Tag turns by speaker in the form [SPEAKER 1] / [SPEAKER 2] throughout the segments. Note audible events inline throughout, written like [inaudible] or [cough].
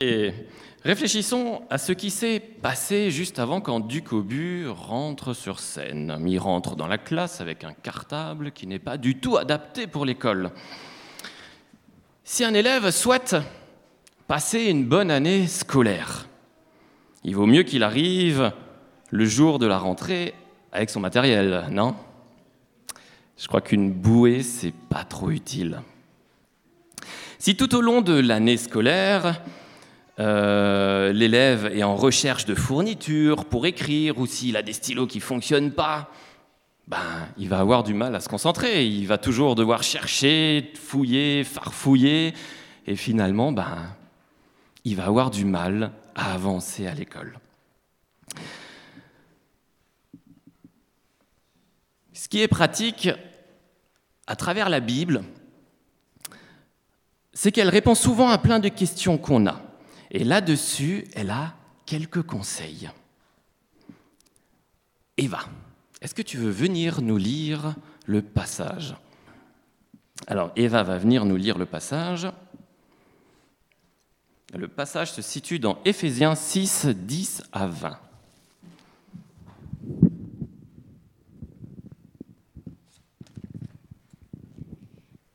[SPEAKER 1] Et réfléchissons à ce qui s'est passé juste avant quand Ducobu rentre sur scène. Il rentre dans la classe avec un cartable qui n'est pas du tout adapté pour l'école. Si un élève souhaite passer une bonne année scolaire, il vaut mieux qu'il arrive le jour de la rentrée avec son matériel, non? Je crois qu'une bouée, c'est pas trop utile. Si tout au long de l'année scolaire, euh, l'élève est en recherche de fournitures pour écrire ou s'il a des stylos qui ne fonctionnent pas, ben, il va avoir du mal à se concentrer. Il va toujours devoir chercher, fouiller, farfouiller. Et finalement, ben, il va avoir du mal à avancer à l'école. Ce qui est pratique à travers la Bible, c'est qu'elle répond souvent à plein de questions qu'on a. Et là-dessus, elle a quelques conseils. Eva, est-ce que tu veux venir nous lire le passage? Alors, Eva va venir nous lire le passage. Le passage se situe dans Éphésiens 6, 10 à 20.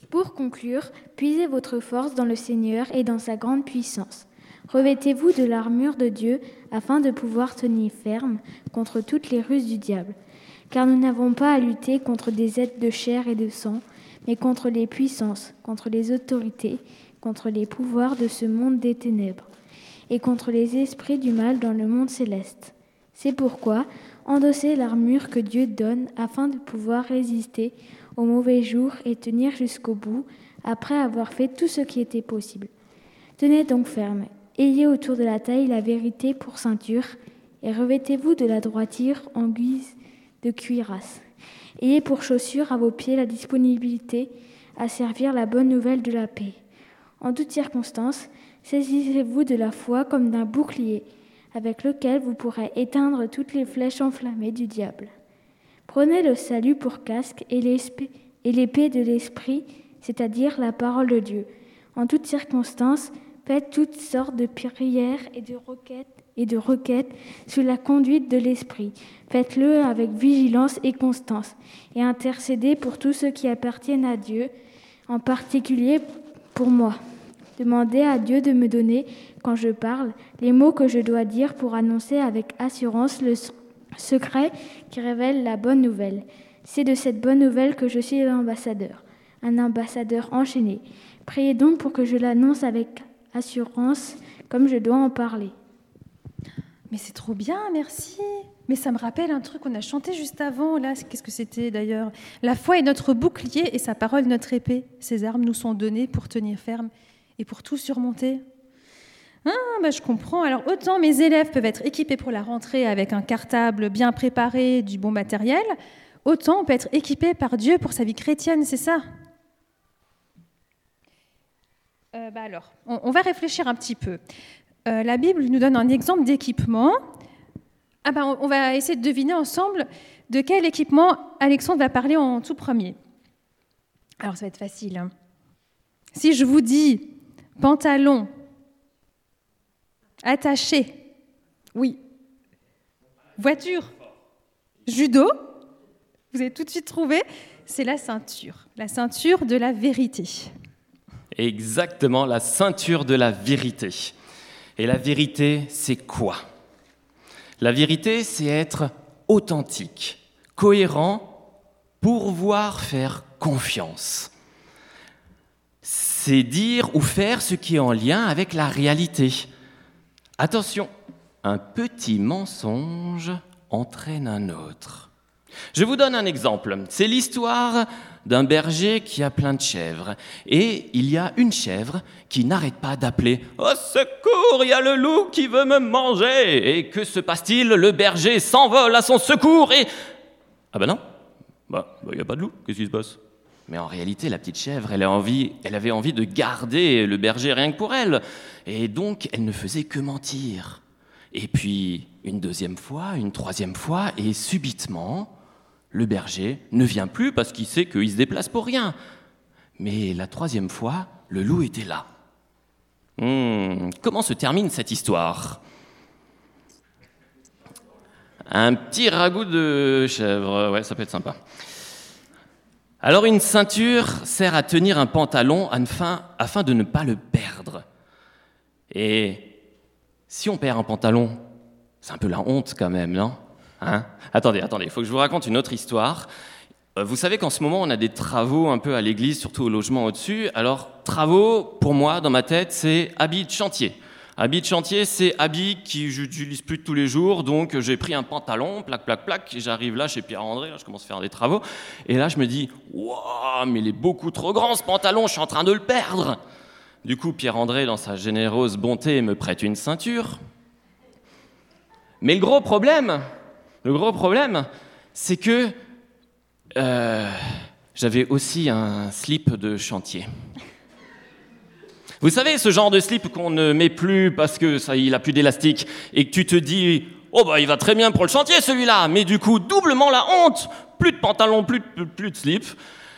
[SPEAKER 2] Pour conclure, puisez votre force dans le Seigneur et dans sa grande puissance. Revêtez-vous de l'armure de Dieu afin de pouvoir tenir ferme contre toutes les ruses du diable. Car nous n'avons pas à lutter contre des êtres de chair et de sang, mais contre les puissances, contre les autorités, contre les pouvoirs de ce monde des ténèbres, et contre les esprits du mal dans le monde céleste. C'est pourquoi endossez l'armure que Dieu donne afin de pouvoir résister au mauvais jour et tenir jusqu'au bout après avoir fait tout ce qui était possible. Tenez donc ferme, ayez autour de la taille la vérité pour ceinture et revêtez-vous de la droiture en guise de cuirasse. Ayez pour chaussure à vos pieds la disponibilité à servir la bonne nouvelle de la paix. En toutes circonstances, saisissez-vous de la foi comme d'un bouclier avec lequel vous pourrez éteindre toutes les flèches enflammées du diable. Prenez le salut pour casque et l'épée de l'esprit, c'est-à-dire la parole de Dieu. En toutes circonstances, faites toutes sortes de prières et de requêtes et de requêtes sous la conduite de l'esprit. Faites-le avec vigilance et constance et intercédez pour tous ceux qui appartiennent à Dieu, en particulier pour moi. Demandez à Dieu de me donner, quand je parle, les mots que je dois dire pour annoncer avec assurance le secret qui révèle la bonne nouvelle. C'est de cette bonne nouvelle que je suis l'ambassadeur, un ambassadeur enchaîné. Priez donc pour que je l'annonce avec assurance, comme je dois en parler.
[SPEAKER 3] Mais c'est trop bien, merci. Mais ça me rappelle un truc qu'on a chanté juste avant. Là, qu'est-ce que c'était d'ailleurs? La foi est notre bouclier et sa parole notre épée. Ces armes nous sont données pour tenir ferme et pour tout surmonter. Ah, bah, je comprends. Alors, autant mes élèves peuvent être équipés pour la rentrée avec un cartable bien préparé, du bon matériel, autant on peut être équipé par Dieu pour sa vie chrétienne, c'est ça? Euh, bah alors, on, va réfléchir un petit peu. Euh, la Bible nous donne un exemple d'équipement. Ah bah, on, va essayer de deviner ensemble de quel équipement Alexandre va parler en tout premier. Alors, ça va être facile. Hein. Si je vous dis pantalon, Attaché. Oui. Voiture. Judo. Vous avez tout de suite trouvé. C'est la ceinture. La ceinture de la vérité.
[SPEAKER 1] Exactement, la ceinture de la vérité. Et la vérité, c'est quoi? La vérité, c'est être authentique, cohérent, pour pouvoir faire confiance. C'est dire ou faire ce qui est en lien avec la réalité. Attention, un petit mensonge entraîne un autre. Je vous donne un exemple. C'est l'histoire d'un berger qui a plein de chèvres. Et il y a une chèvre qui n'arrête pas d'appeler Au secours, il y a le loup qui veut me manger Et que se passe-t-il? Le berger s'envole à son secours et. Ah ben non Bah, il n'y a pas de loup, qu'est-ce qui se passe? Mais en réalité, la petite chèvre, elle, avait envie de garder le berger rien que pour elle. Et donc, elle ne faisait que mentir. Et puis, une deuxième fois, une troisième fois, et subitement, le berger ne vient plus parce qu'il sait qu'il se déplace pour rien. Mais la troisième fois, le loup était là. Hmm, comment se termine cette histoire? Un petit ragoût de chèvre, ouais, ça peut être sympa. Alors une ceinture sert à tenir un pantalon afin de ne pas le perdre. Et si on perd un pantalon, c'est un peu la honte quand même, non? Hein Attendez, attendez, il faut que je vous raconte une autre histoire. Euh, vous savez qu'en ce moment, on a des travaux un peu à l'église, surtout au logement au-dessus. Alors, travaux, pour moi, dans ma tête, c'est habit de chantier. Habit de chantier, c'est habit qui j'utilise plus tous les jours, donc j'ai pris un pantalon, plaque, plaque, plaque, j'arrive là chez Pierre-André, je commence à faire des travaux, et là je me dis, waouh, mais il est beaucoup trop grand ce pantalon, je suis en train de le perdre. Du coup, Pierre-André, dans sa généreuse bonté, me prête une ceinture. Mais le gros problème, le gros problème, c'est que euh, j'avais aussi un slip de chantier. Vous savez, ce genre de slip qu'on ne met plus parce que ça, il a plus d'élastique et que tu te dis, oh bah il va très bien pour le chantier celui-là, mais du coup doublement la honte, plus de pantalon, plus de, plus de slip.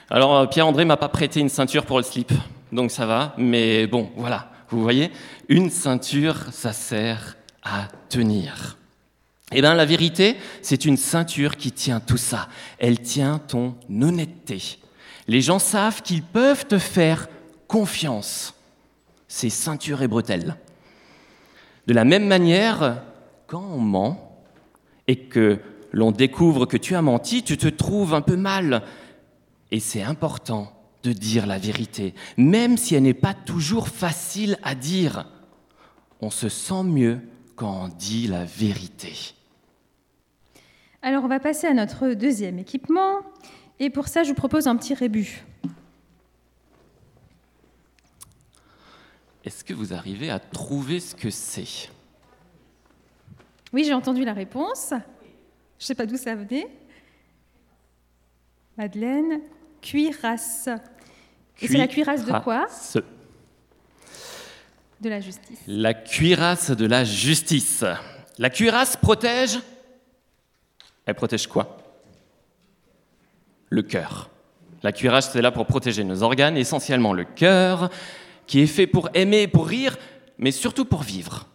[SPEAKER 1] Alors euh, Pierre-André m'a pas prêté une ceinture pour le slip, donc ça va, mais bon, voilà, vous voyez, une ceinture, ça sert à tenir. Eh bien, la vérité, c'est une ceinture qui tient tout ça. Elle tient ton honnêteté. Les gens savent qu'ils peuvent te faire confiance c'est ceinture et bretelles. De la même manière, quand on ment et que l'on découvre que tu as menti, tu te trouves un peu mal. Et c'est important de dire la vérité, même si elle n'est pas toujours facile à dire. On se sent mieux quand on dit la vérité.
[SPEAKER 3] Alors on va passer à notre deuxième équipement. Et pour ça, je vous propose un petit rébut.
[SPEAKER 1] Est-ce que vous arrivez à trouver ce que c'est?
[SPEAKER 3] Oui, j'ai entendu la réponse. Je ne sais pas d'où ça venait. Madeleine, cuirasse. Et c'est la cuirasse de quoi? De la justice.
[SPEAKER 1] La cuirasse de la justice. La cuirasse protège. Elle protège quoi? Le cœur. La cuirasse, c'est là pour protéger nos organes, essentiellement le cœur, qui est fait pour aimer, pour rire, mais surtout pour vivre.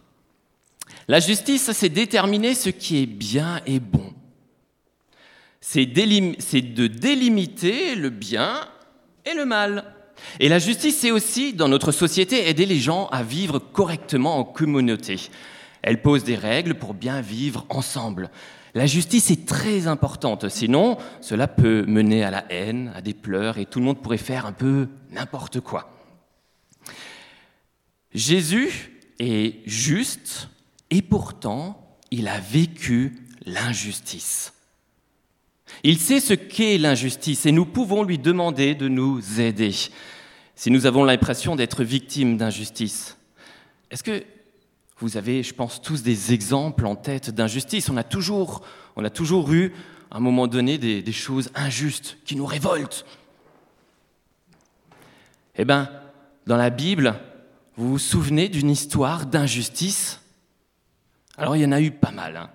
[SPEAKER 1] La justice, c'est déterminer ce qui est bien et bon. C'est de délimiter le bien et le mal. Et la justice, c'est aussi, dans notre société, aider les gens à vivre correctement en communauté. Elle pose des règles pour bien vivre ensemble. La justice est très importante, sinon cela peut mener à la haine, à des pleurs, et tout le monde pourrait faire un peu n'importe quoi. Jésus est juste et pourtant il a vécu l'injustice. Il sait ce qu'est l'injustice et nous pouvons lui demander de nous aider si nous avons l'impression d'être victimes d'injustice. Est-ce que vous avez, je pense, tous des exemples en tête d'injustice on, a toujours, eu, à un moment donné, des, des choses injustes qui nous révoltent. Eh bien, dans la Bible, vous vous souvenez d'une histoire d'injustice? Alors il y en a eu pas mal. Hein.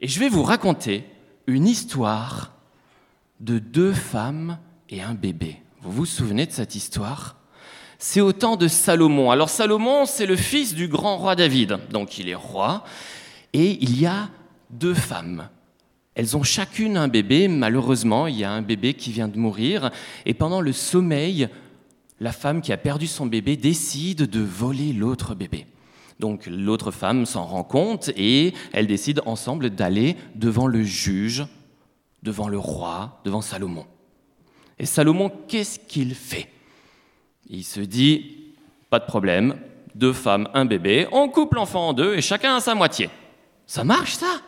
[SPEAKER 1] Et je vais vous raconter une histoire de deux femmes et un bébé. Vous vous souvenez de cette histoire? C'est au temps de Salomon. Alors Salomon, c'est le fils du grand roi David. Donc il est roi. Et il y a deux femmes. Elles ont chacune un bébé. Malheureusement, il y a un bébé qui vient de mourir. Et pendant le sommeil, la femme qui a perdu son bébé décide de voler l'autre bébé. Donc l'autre femme s'en rend compte et elle décide ensemble d'aller devant le juge, devant le roi, devant Salomon. Et Salomon, qu'est-ce qu'il fait? Il se dit, pas de problème, deux femmes, un bébé, on coupe l'enfant en deux et chacun a sa moitié. Ça marche ça?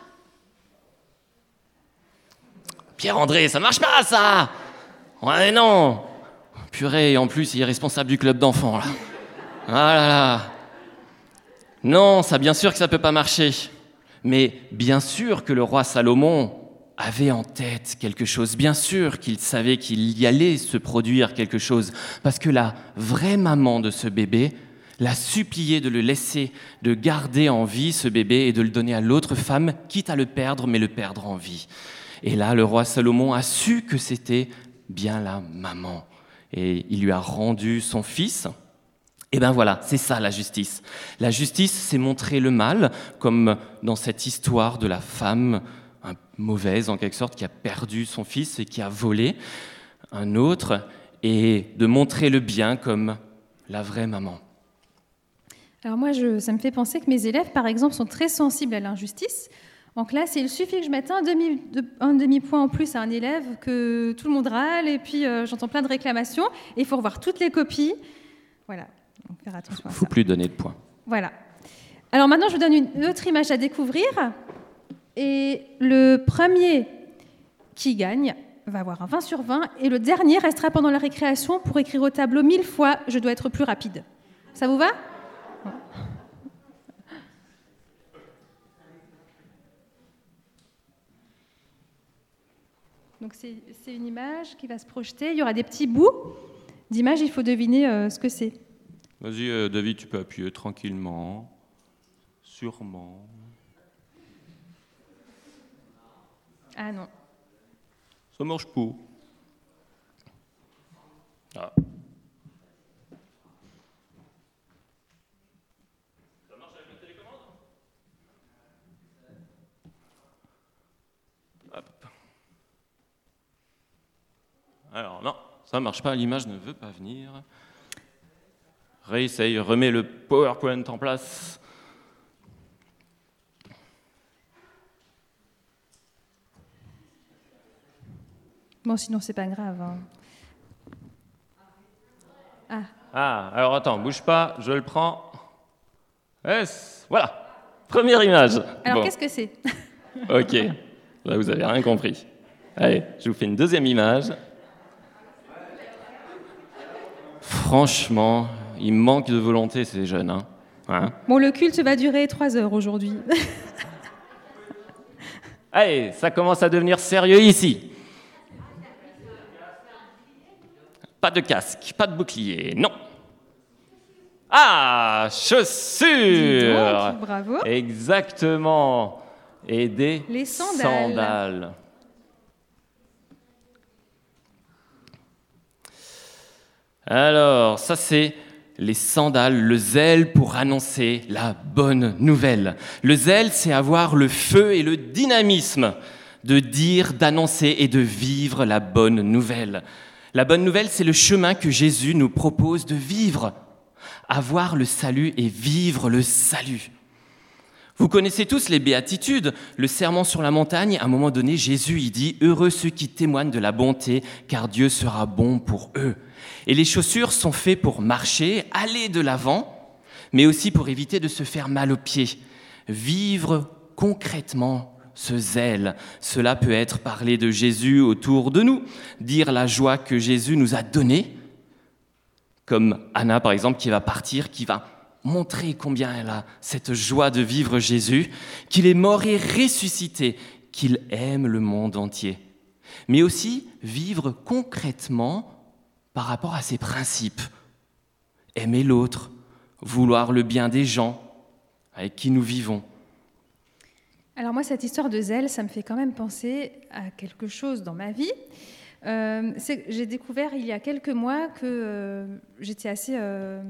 [SPEAKER 1] Pierre-André, ça marche pas ça Ouais non, Purée, en plus, il est responsable du club d'enfants, là. Ah là là. Non, ça, bien sûr que ça peut pas marcher. Mais bien sûr que le roi Salomon avait en tête quelque chose. Bien sûr qu'il savait qu'il y allait se produire quelque chose. Parce que la vraie maman de ce bébé l'a supplié de le laisser, de garder en vie ce bébé et de le donner à l'autre femme, quitte à le perdre, mais le perdre en vie. Et là, le roi Salomon a su que c'était bien la maman et il lui a rendu son fils. Et ben voilà, c'est ça la justice. La justice, c'est montrer le mal, comme dans cette histoire de la femme mauvaise en quelque sorte qui a perdu son fils et qui a volé un autre, et de montrer le bien comme la vraie maman.
[SPEAKER 3] Alors moi, je, ça me fait penser que mes élèves, par exemple, sont très sensibles à l'injustice. En classe, il suffit que je mette un demi, un demi en plus à un élève, que tout le monde râle, et puis euh, j'entends plein de réclamations, et il faut revoir toutes les copies. Voilà,
[SPEAKER 1] Il ne faut plus donner de points.
[SPEAKER 3] Voilà. Alors maintenant, je vous donne une autre image à découvrir. Et le premier qui gagne va avoir un 20 sur 20, et le dernier restera pendant la récréation pour écrire au tableau mille fois Je dois être plus rapide. Ça vous va? Donc c'est une image qui va se projeter. Il y aura des petits bouts d'image. Il faut deviner euh, ce que c'est.
[SPEAKER 1] Vas-y, euh, David, tu peux appuyer tranquillement, sûrement.
[SPEAKER 3] Ah non.
[SPEAKER 1] Ça marche pas. Ah. Ça marche avec la télécommande? Hop. Alors non, ça marche pas, l'image ne veut pas venir. Réessaye, remets le PowerPoint en place.
[SPEAKER 3] Bon, sinon, c'est pas grave. Hein.
[SPEAKER 1] Ah. ah. alors attends, bouge pas, je le prends. Yes, voilà, première image.
[SPEAKER 3] Alors, qu'est-ce que c'est?
[SPEAKER 1] Ok, là, vous avez rien compris. Allez, je vous fais une deuxième image. Franchement, il manque de volonté, ces jeunes. Hein.
[SPEAKER 3] hein? Bon, le culte va durer trois heures aujourd'hui.
[SPEAKER 1] Allez, ça commence à devenir sérieux ici. Pas de casque, pas de bouclier, non. Ah, chaussures
[SPEAKER 3] Bravo
[SPEAKER 1] Exactement. Et des
[SPEAKER 3] Les sandales.
[SPEAKER 1] Alors, ça c'est les sandales, le zèle pour annoncer la bonne nouvelle. Le zèle, c'est avoir le feu et le dynamisme de dire, d'annoncer et de vivre la bonne nouvelle. La bonne nouvelle, c'est le chemin que Jésus nous propose de vivre. Avoir le salut et vivre le salut. Vous connaissez tous les béatitudes, le serment sur la montagne. À un moment donné, Jésus y dit Heureux ceux qui témoignent de la bonté, car Dieu sera bon pour eux. Et les chaussures sont faites pour marcher, aller de l'avant, mais aussi pour éviter de se faire mal aux pieds. Vivre concrètement ce zèle. Cela peut être parler de Jésus autour de nous, dire la joie que Jésus nous a donnée, comme Anna par exemple qui va partir, qui va montrer combien elle a cette joie de vivre Jésus, qu'il est mort et ressuscité, qu'il aime le monde entier, mais aussi vivre concrètement par rapport à ses principes. Aimer l'autre, vouloir le bien des gens avec qui nous vivons.
[SPEAKER 3] Alors moi, cette histoire de zèle, ça me fait quand même penser à quelque chose dans ma vie. Euh, j'ai découvert il y a quelques mois que euh, j'étais assez euh,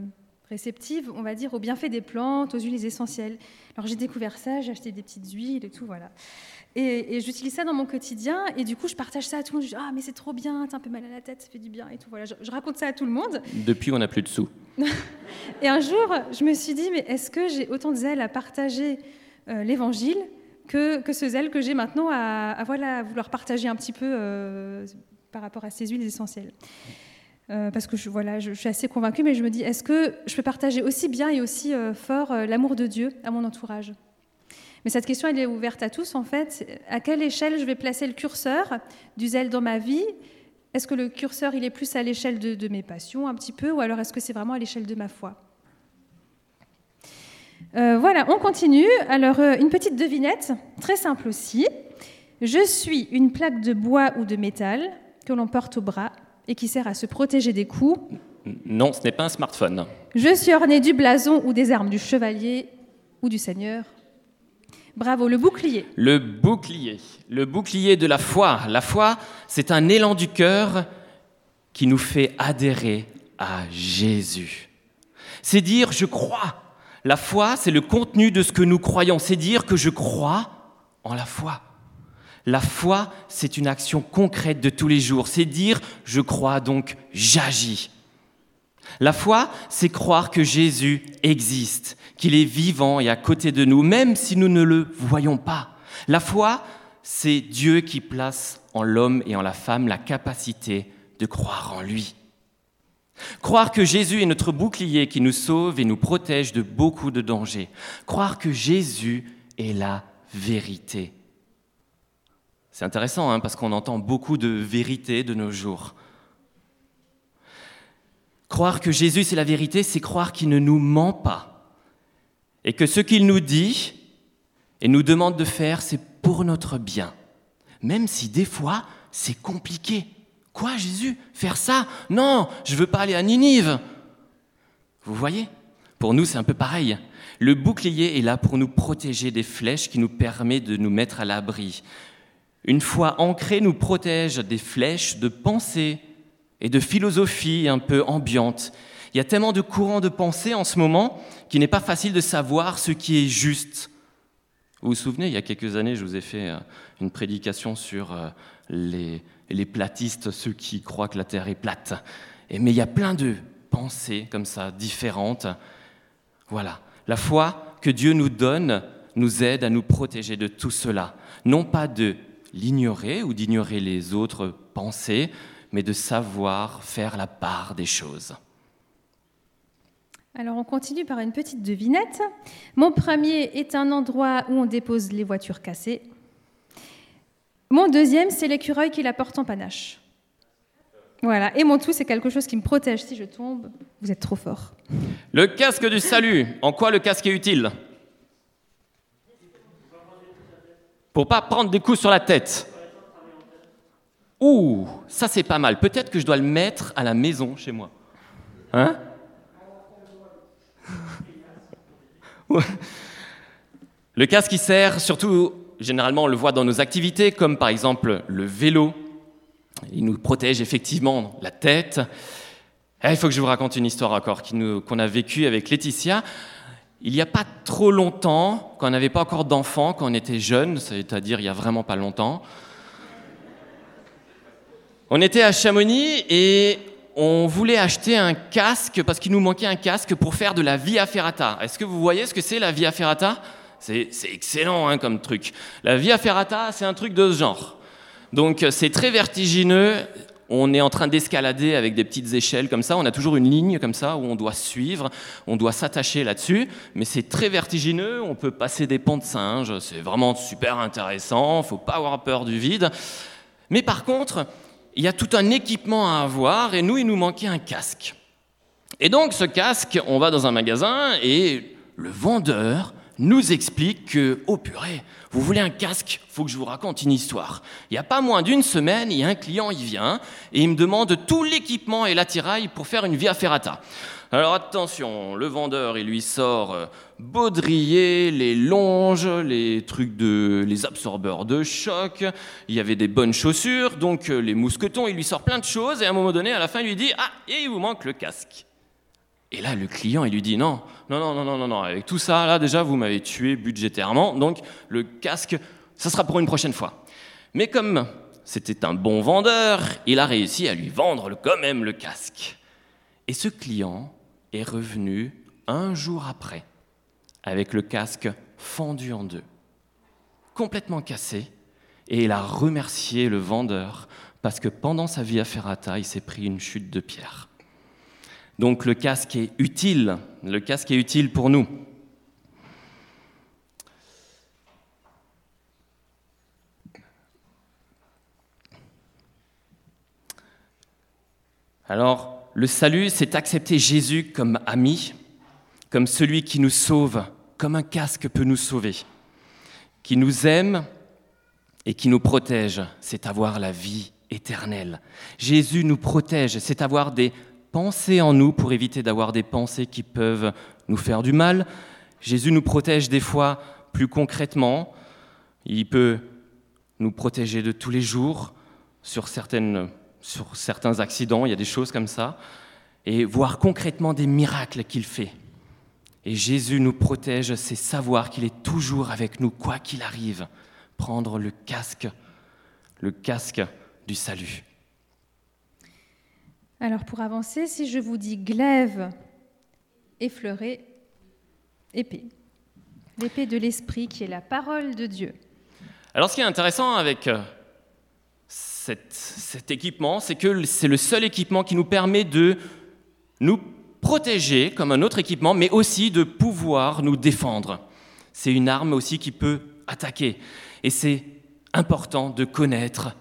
[SPEAKER 3] réceptive, on va dire, aux bienfaits des plantes, aux huiles essentielles. Alors j'ai découvert ça, j'ai acheté des petites huiles et tout, voilà. Et, j'utilise ça dans mon quotidien, et du coup, je partage ça à tout le monde. Je dis, ah, mais c'est trop bien, t'as un peu mal à la tête, ça fait du bien et tout. Voilà, je, je raconte ça à tout le monde.
[SPEAKER 1] Depuis, on n'a plus de sous. [laughs]
[SPEAKER 3] et un jour, je me suis dit, mais est-ce que j'ai autant de zèle à partager l'évangile que, ce zèle que j'ai maintenant à, voilà, vouloir partager un petit peu euh, par rapport à ces huiles essentielles. Euh, parce que je, voilà, je, suis assez convaincue, mais je me dis, est-ce que je peux partager aussi bien et aussi euh, fort l'amour de Dieu à mon entourage? Mais cette question, elle est ouverte à tous, en fait. À quelle échelle je vais placer le curseur du zèle dans ma vie? Est-ce que le curseur, il est plus à l'échelle de mes passions, un petit peu, ou alors est-ce que c'est vraiment à l'échelle de ma foi? Euh, voilà, on continue. Alors, euh, une petite devinette, très simple aussi. Je suis une plaque de bois ou de métal que l'on porte au bras et qui sert à se protéger des coups.
[SPEAKER 1] Non, ce n'est pas un smartphone.
[SPEAKER 3] Je suis orné du blason ou des armes du chevalier ou du seigneur. Bravo, le bouclier.
[SPEAKER 1] Le bouclier, le bouclier de la foi. La foi, c'est un élan du cœur qui nous fait adhérer à Jésus. C'est dire je crois. La foi, c'est le contenu de ce que nous croyons. C'est dire que je crois en la foi. La foi, c'est une action concrète de tous les jours. C'est dire je crois donc j'agis. La foi, c'est croire que Jésus existe, qu'il est vivant et à côté de nous, même si nous ne le voyons pas. La foi, c'est Dieu qui place en l'homme et en la femme la capacité de croire en lui. Croire que Jésus est notre bouclier qui nous sauve et nous protège de beaucoup de dangers. Croire que Jésus est la vérité. C'est intéressant hein, parce qu'on entend beaucoup de vérité de nos jours. Croire que Jésus c'est la vérité, c'est croire qu'il ne nous ment pas. Et que ce qu'il nous dit et nous demande de faire, c'est pour notre bien. Même si des fois, c'est compliqué. Quoi, Jésus Faire ça? Non, je ne veux pas aller à Ninive. Vous voyez? Pour nous, c'est un peu pareil. Le bouclier est là pour nous protéger des flèches qui nous permet de nous mettre à l'abri. Une fois ancré, nous protège des flèches de pensée et de philosophie un peu ambiante. Il y a tellement de courants de pensée en ce moment qu'il n'est pas facile de savoir ce qui est juste. Vous vous souvenez, il y a quelques années, je vous ai fait euh, une prédication sur euh, les, platistes, ceux qui croient que la Terre est plate. Et, mais il y a plein de pensées comme ça, différentes. Voilà. La foi que Dieu nous donne nous aide à nous protéger de tout cela. Non pas de l'ignorer ou d'ignorer les autres pensées, mais de savoir faire la part des choses.
[SPEAKER 3] Alors on continue par une petite devinette. Mon premier est un endroit où on dépose les voitures cassées. Mon deuxième, c'est l'écureuil qui la porte en panache. Voilà. Et mon tout, c'est quelque chose qui me protège si je tombe. Vous êtes trop fort.
[SPEAKER 1] Le casque du salut. En quoi le casque est utile? Pour pas prendre des coups sur la tête. Ouh, ça c'est pas mal. Peut-être que je dois le mettre à la maison chez moi. Hein? [laughs] Le casque qui sert surtout, généralement on le voit dans nos activités, comme par exemple le vélo. Il nous protège effectivement la tête. Eh, il faut que je vous raconte une histoire encore qu'on a vécue avec Laetitia. Il n'y a pas trop longtemps, quand on n'avait pas encore d'enfants, quand on était jeune, c'est-à-dire il y a vraiment pas longtemps, on était à Chamonix et on voulait acheter un casque parce qu'il nous manquait un casque pour faire de la via ferrata. Est-ce que vous voyez ce que c'est la via ferrata? C'est excellent hein, comme truc. La via ferrata, c'est un truc de ce genre. Donc c'est très vertigineux. On est en train d'escalader avec des petites échelles comme ça. On a toujours une ligne comme ça où on doit suivre, on doit s'attacher là-dessus. Mais c'est très vertigineux. On peut passer des ponts de singe. C'est vraiment super intéressant. Faut pas avoir peur du vide. Mais par contre, il y a tout un équipement à avoir et nous, il nous manquait un casque. Et donc ce casque, on va dans un magasin et le vendeur nous explique que, oh purée, vous voulez un casque Faut que je vous raconte une histoire. Il n'y a pas moins d'une semaine, il y a un client, il vient et il me demande tout l'équipement et l'attirail pour faire une via ferrata. Alors attention, le vendeur, il lui sort euh, baudrier, les longes, les trucs de, les absorbeurs de choc. Il y avait des bonnes chaussures, donc euh, les mousquetons. Il lui sort plein de choses et à un moment donné, à la fin, il lui dit ah et il vous manque le casque. Et là, le client, il lui dit non, non, non, non, non, non. Avec tout ça, là déjà, vous m'avez tué budgétairement, donc le casque, ça sera pour une prochaine fois. Mais comme c'était un bon vendeur, il a réussi à lui vendre quand même le casque. Et ce client est revenu un jour après avec le casque fendu en deux, complètement cassé, et il a remercié le vendeur parce que pendant sa vie à Ferrata, il s'est pris une chute de pierre. Donc le casque est utile, le casque est utile pour nous. Alors, le salut, c'est accepter Jésus comme ami, comme celui qui nous sauve, comme un casque peut nous sauver, qui nous aime et qui nous protège, c'est avoir la vie éternelle. Jésus nous protège, c'est avoir des pensées en nous pour éviter d'avoir des pensées qui peuvent nous faire du mal. Jésus nous protège des fois plus concrètement. Il peut nous protéger de tous les jours sur certains accidents, il y a des choses comme ça. et voir concrètement des miracles qu'il fait. Et Jésus nous protège, c'est savoir qu'il est toujours avec nous, quoi qu'il arrive. Prendre le casque, le casque du salut.
[SPEAKER 3] Alors pour avancer, si je vous dis glaive, effleuré, épée. L'épée de l'esprit qui est la parole de Dieu.
[SPEAKER 1] Alors ce qui est intéressant avec euh, cet équipement, c'est que c'est le seul équipement qui nous permet de nous protéger comme un autre équipement, mais aussi de pouvoir nous défendre. C'est une arme aussi qui peut attaquer. Et c'est important de connaître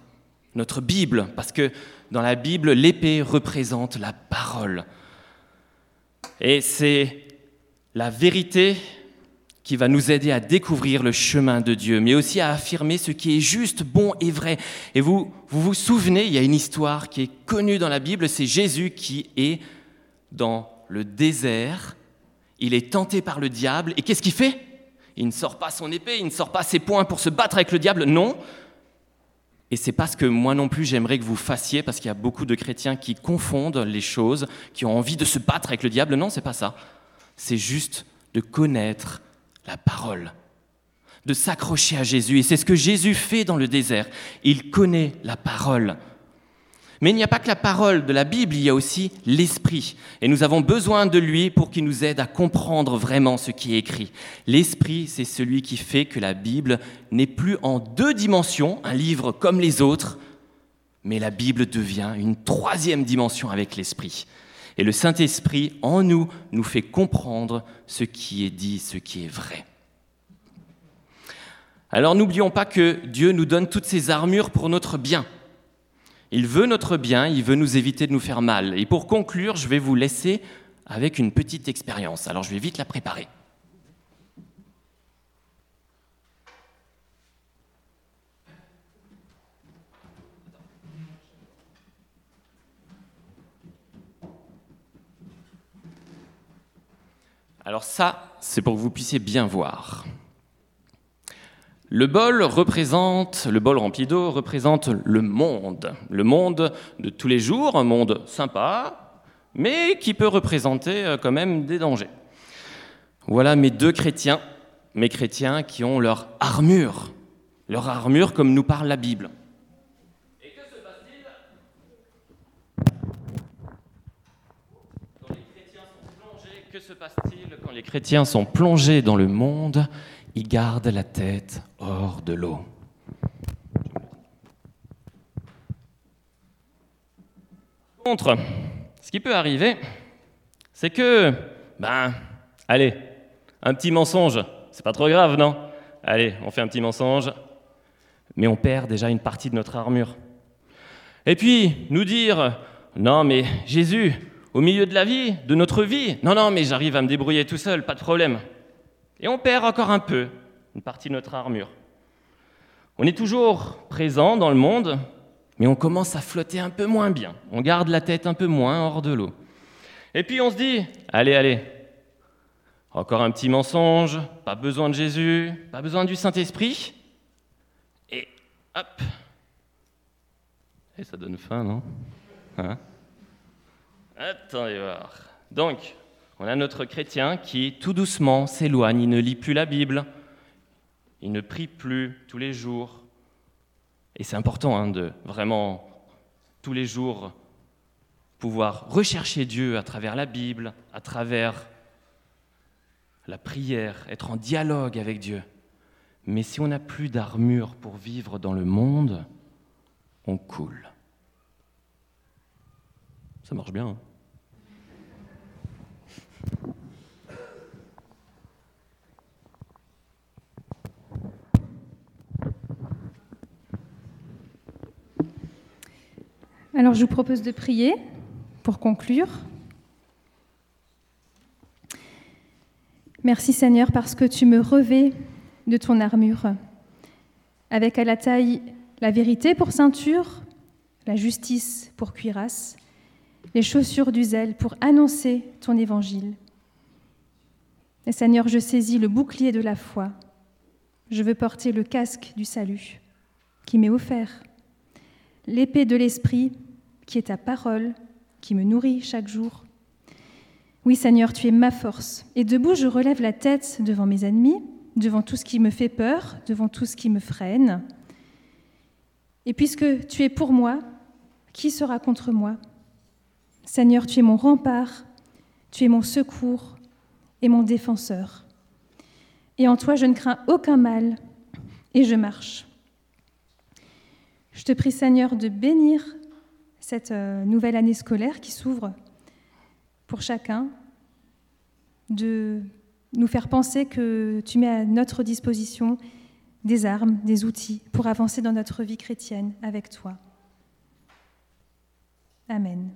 [SPEAKER 1] notre Bible, parce que dans la Bible, l'épée représente la parole. Et c'est la vérité qui va nous aider à découvrir le chemin de Dieu, mais aussi à affirmer ce qui est juste, bon et vrai. Et vous vous, vous souvenez, il y a une histoire qui est connue dans la Bible, c'est Jésus qui est dans le désert, il est tenté par le diable, et qu'est-ce qu'il fait? Il ne sort pas son épée, il ne sort pas ses poings pour se battre avec le diable, non. Et c'est pas ce que moi non plus j'aimerais que vous fassiez, parce qu'il y a beaucoup de chrétiens qui confondent les choses, qui ont envie de se battre avec le diable. Non, c'est pas ça. C'est juste de connaître la parole, de s'accrocher à Jésus. Et c'est ce que Jésus fait dans le désert. Il connaît la parole. Mais il n'y a pas que la parole de la Bible, il y a aussi l'Esprit. Et nous avons besoin de lui pour qu'il nous aide à comprendre vraiment ce qui est écrit. L'Esprit, c'est celui qui fait que la Bible n'est plus en deux dimensions, un livre comme les autres, mais la Bible devient une troisième dimension avec l'Esprit. Et le Saint-Esprit, en nous, nous fait comprendre ce qui est dit, ce qui est vrai. Alors n'oublions pas que Dieu nous donne toutes ces armures pour notre bien. Il veut notre bien, il veut nous éviter de nous faire mal. Et pour conclure, je vais vous laisser avec une petite expérience. Alors je vais vite la préparer. Alors ça, c'est pour que vous puissiez bien voir. Le bol représente, le bol rempli d'eau représente le monde, le monde de tous les jours, un monde sympa, mais qui peut représenter euh, quand même des dangers. Voilà mes deux chrétiens, mes chrétiens qui ont leur armure, leur armure comme nous parle la Bible. Et que se passe-t-il quand les chrétiens sont plongés? Que se passe-t-il quand les chrétiens sont plongés dans le monde il garde la tête hors de l'eau. Contre, ce qui peut arriver, c'est que, ben, allez, un petit mensonge, c'est pas trop grave, non? Allez, on fait un petit mensonge, mais on perd déjà une partie de notre armure. Et puis, nous dire, non mais Jésus, au milieu de la vie, de notre vie, non, non, mais j'arrive à me débrouiller tout seul, pas de problème. Et on perd encore un peu une partie de notre armure. On est toujours présent dans le monde, mais on commence à flotter un peu moins bien. On garde la tête un peu moins hors de l'eau. Et puis on se dit, allez, allez, encore un petit mensonge, pas besoin de Jésus, pas besoin du Saint-Esprit. Et hop. Et ça donne faim, non? Hein? Attendez voir. Donc, on a notre chrétien qui, tout doucement, s'éloigne, il ne lit plus la Bible, il ne prie plus tous les jours. Et c'est important hein, de vraiment, tous les jours, pouvoir rechercher Dieu à travers la Bible, à travers la prière, être en dialogue avec Dieu. Mais si on n'a plus d'armure pour vivre dans le monde, on coule. Ça marche bien. Hein
[SPEAKER 3] Alors je vous propose de prier pour conclure. Merci Seigneur parce que tu me revais de ton armure, avec à la taille la vérité pour ceinture, la justice pour cuirasse, les chaussures du zèle pour annoncer ton évangile. Et Seigneur, je saisis le bouclier de la foi. Je veux porter le casque du salut qui m'est offert l'épée de l'Esprit, qui est ta parole, qui me nourrit chaque jour Oui Seigneur, tu es ma force. Et debout, je relève la tête devant mes ennemis, devant tout ce qui me fait peur, devant tout ce qui me freine. Et puisque tu es pour moi, qui sera contre moi? Seigneur, tu es mon rempart, tu es mon secours et mon défenseur. Et en toi, je ne crains aucun mal et je marche. Je te prie, Seigneur, de bénir cette euh, nouvelle année scolaire qui s'ouvre pour chacun, de nous faire penser que tu mets à notre disposition des armes, des outils pour avancer dans notre vie chrétienne avec toi. Amen.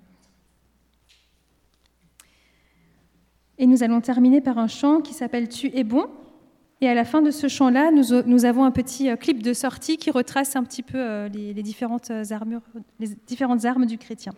[SPEAKER 3] Et nous allons terminer par un chant qui s'appelle Tu es bon. Et à la fin de ce chant-là, nous, avons un petit euh, clip de sortie qui retrace un petit peu euh, armures, les différentes armes du chrétien.